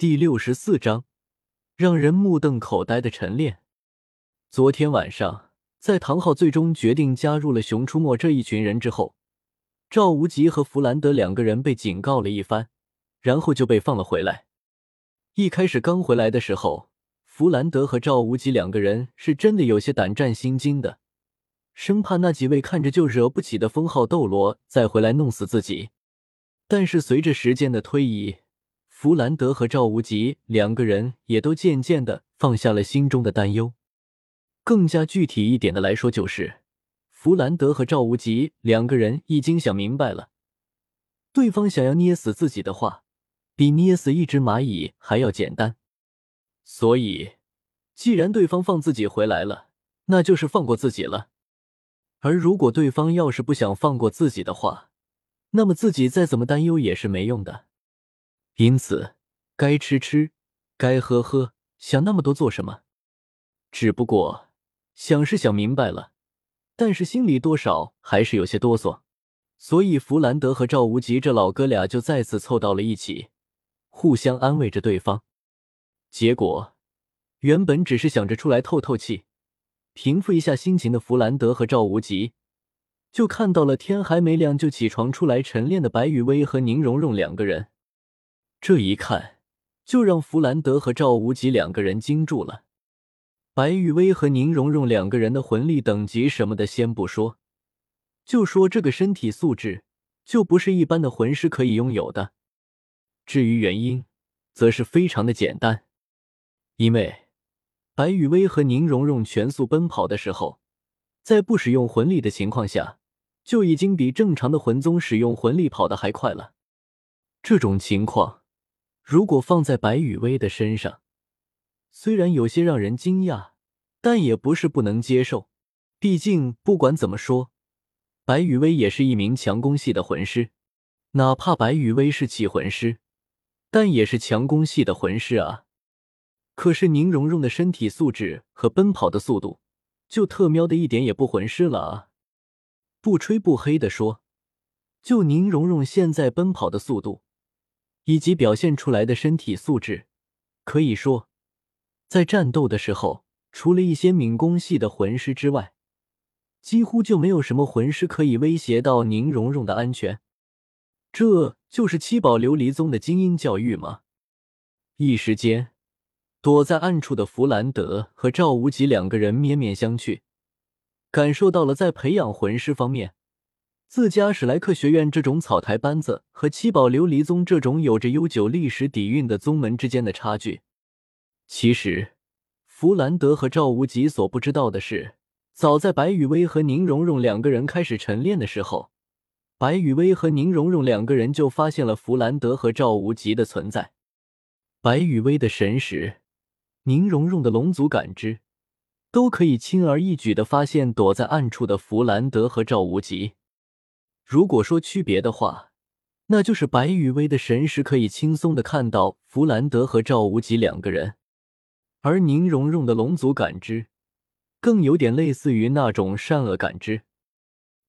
第六十四章，让人目瞪口呆的晨练。昨天晚上，在唐昊最终决定加入了熊出没这一群人之后，赵无极和弗兰德两个人被警告了一番，然后就被放了回来。一开始刚回来的时候，弗兰德和赵无极两个人是真的有些胆战心惊的，生怕那几位看着就惹不起的封号斗罗再回来弄死自己。但是随着时间的推移，弗兰德和赵无极两个人也都渐渐的放下了心中的担忧。更加具体一点的来说，就是弗兰德和赵无极两个人已经想明白了，对方想要捏死自己的话，比捏死一只蚂蚁还要简单。所以，既然对方放自己回来了，那就是放过自己了。而如果对方要是不想放过自己的话，那么自己再怎么担忧也是没用的。因此，该吃吃，该喝喝，想那么多做什么？只不过想是想明白了，但是心里多少还是有些哆嗦。所以，弗兰德和赵无极这老哥俩就再次凑到了一起，互相安慰着对方。结果，原本只是想着出来透透气、平复一下心情的弗兰德和赵无极，就看到了天还没亮就起床出来晨练的白雨薇和宁荣荣两个人。这一看，就让弗兰德和赵无极两个人惊住了。白玉薇和宁荣荣两个人的魂力等级什么的先不说，就说这个身体素质，就不是一般的魂师可以拥有的。至于原因，则是非常的简单，因为白玉薇和宁荣荣全速奔跑的时候，在不使用魂力的情况下，就已经比正常的魂宗使用魂力跑得还快了。这种情况。如果放在白雨薇的身上，虽然有些让人惊讶，但也不是不能接受。毕竟不管怎么说，白雨薇也是一名强攻系的魂师，哪怕白雨薇是气魂师，但也是强攻系的魂师啊。可是宁荣荣的身体素质和奔跑的速度，就特喵的一点也不魂师了啊！不吹不黑的说，就宁荣荣现在奔跑的速度。以及表现出来的身体素质，可以说，在战斗的时候，除了一些敏攻系的魂师之外，几乎就没有什么魂师可以威胁到宁荣荣的安全。这就是七宝琉璃宗的精英教育吗？一时间，躲在暗处的弗兰德和赵无极两个人面面相觑，感受到了在培养魂师方面。自家史莱克学院这种草台班子和七宝琉璃宗这种有着悠久历史底蕴的宗门之间的差距，其实弗兰德和赵无极所不知道的是，早在白雨薇和宁荣荣两个人开始晨练的时候，白雨薇和宁荣荣两个人就发现了弗兰德和赵无极的存在。白雨薇的神识，宁荣荣的龙族感知，都可以轻而易举的发现躲在暗处的弗兰德和赵无极。如果说区别的话，那就是白羽薇的神识可以轻松的看到弗兰德和赵无极两个人，而宁荣荣的龙族感知更有点类似于那种善恶感知。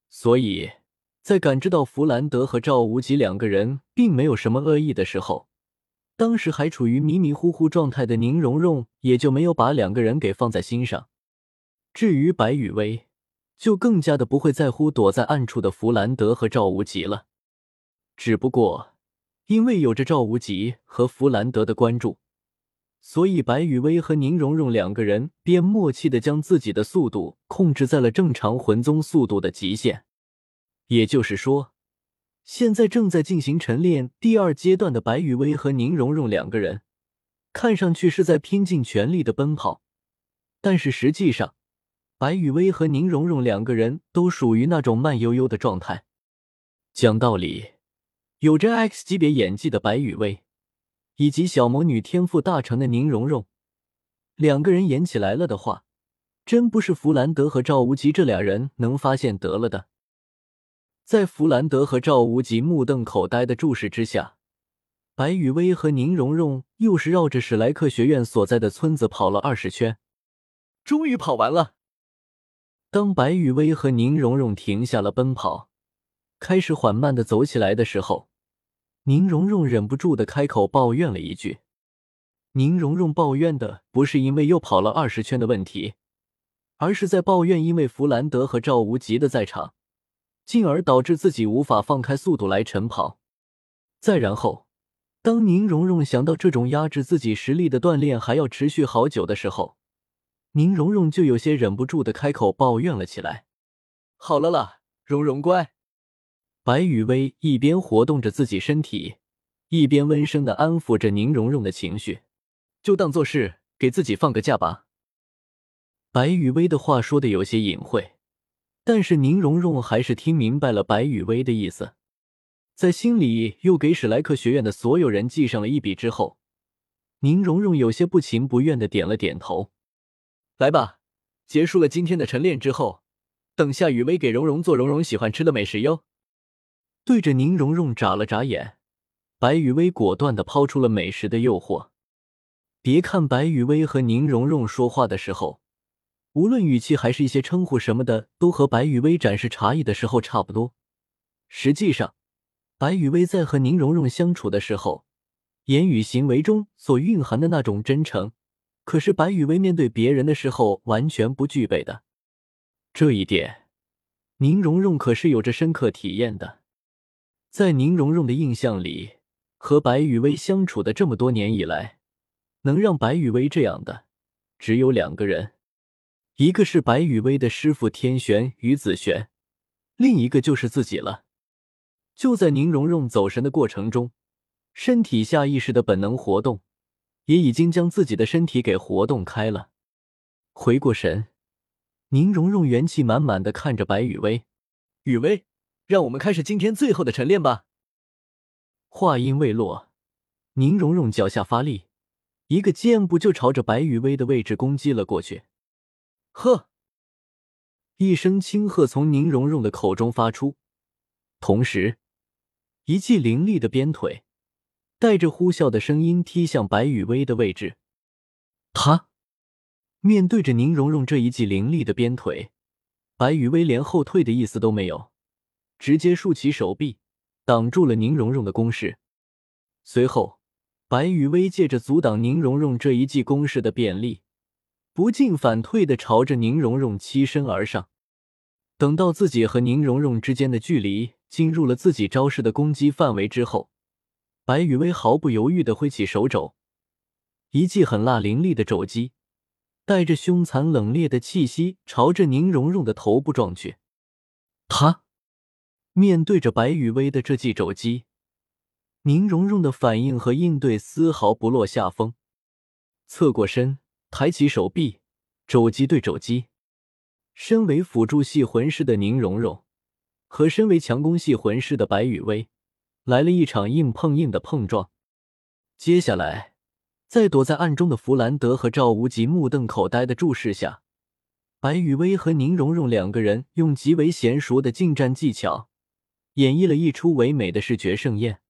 所以在感知到弗兰德和赵无极两个人并没有什么恶意的时候，当时还处于迷迷糊糊状态的宁荣荣也就没有把两个人给放在心上。至于白羽薇，就更加的不会在乎躲在暗处的弗兰德和赵无极了。只不过，因为有着赵无极和弗兰德的关注，所以白雨薇和宁荣荣两个人便默契的将自己的速度控制在了正常魂宗速度的极限。也就是说，现在正在进行晨练第二阶段的白雨薇和宁荣荣两个人，看上去是在拼尽全力的奔跑，但是实际上。白雨薇和宁荣荣两个人都属于那种慢悠悠的状态。讲道理，有着 X 级别演技的白雨薇，以及小魔女天赋大成的宁荣荣，两个人演起来了的话，真不是弗兰德和赵无极这俩人能发现得了的。在弗兰德和赵无极目瞪口呆的注视之下，白雨薇和宁荣荣又是绕着史莱克学院所在的村子跑了二十圈，终于跑完了。当白雨薇和宁荣荣停下了奔跑，开始缓慢的走起来的时候，宁荣荣忍不住的开口抱怨了一句：“宁荣荣抱怨的不是因为又跑了二十圈的问题，而是在抱怨因为弗兰德和赵无极的在场，进而导致自己无法放开速度来晨跑。再然后，当宁荣荣想到这种压制自己实力的锻炼还要持续好久的时候，宁荣荣就有些忍不住的开口抱怨了起来：“好了啦，荣荣乖。”白雨薇一边活动着自己身体，一边温声的安抚着宁荣荣的情绪。就当做是给自己放个假吧。白雨薇的话说的有些隐晦，但是宁荣荣还是听明白了白雨薇的意思，在心里又给史莱克学院的所有人记上了一笔之后，宁荣荣有些不情不愿的点了点头。来吧，结束了今天的晨练之后，等下雨薇给蓉蓉做蓉蓉喜欢吃的美食哟。对着宁荣荣眨了眨眼，白雨薇果断的抛出了美食的诱惑。别看白雨薇和宁荣荣说话的时候，无论语气还是一些称呼什么的，都和白雨薇展示茶艺的时候差不多。实际上，白雨薇在和宁荣荣相处的时候，言语行为中所蕴含的那种真诚，可是白雨薇面对别人的时候完全不具备的。这一点，宁荣荣可是有着深刻体验的。在宁荣荣的印象里，和白雨薇相处的这么多年以来，能让白雨薇这样的，只有两个人，一个是白雨薇的师傅天玄与子玄，另一个就是自己了。就在宁荣荣走神的过程中，身体下意识的本能活动，也已经将自己的身体给活动开了。回过神，宁荣荣元气满满的看着白雨薇：“雨薇，让我们开始今天最后的晨练吧。”话音未落，宁荣荣脚下发力。一个箭步就朝着白雨薇的位置攻击了过去。呵！一声轻喝从宁荣荣的口中发出，同时，一记凌厉的鞭腿带着呼啸的声音踢向白雨薇的位置。他面对着宁荣荣这一记凌厉的鞭腿，白雨薇连后退的意思都没有，直接竖起手臂挡住了宁荣荣的攻势。随后。白雨薇借着阻挡宁荣荣这一记攻势的便利，不进反退的朝着宁荣荣欺身而上。等到自己和宁荣荣之间的距离进入了自己招式的攻击范围之后，白雨薇毫不犹豫的挥起手肘，一记狠辣凌厉的肘击，带着凶残冷冽的气息，朝着宁荣荣的头部撞去。他面对着白雨薇的这记肘击。宁荣荣的反应和应对丝毫不落下风，侧过身，抬起手臂，肘击对肘击。身为辅助系魂师的宁荣荣和身为强攻系魂师的白雨薇来了一场硬碰硬的碰撞。接下来，在躲在暗中的弗兰德和赵无极目瞪口呆的注视下，白雨薇和宁荣荣两个人用极为娴熟的近战技巧，演绎了一出唯美的视觉盛宴。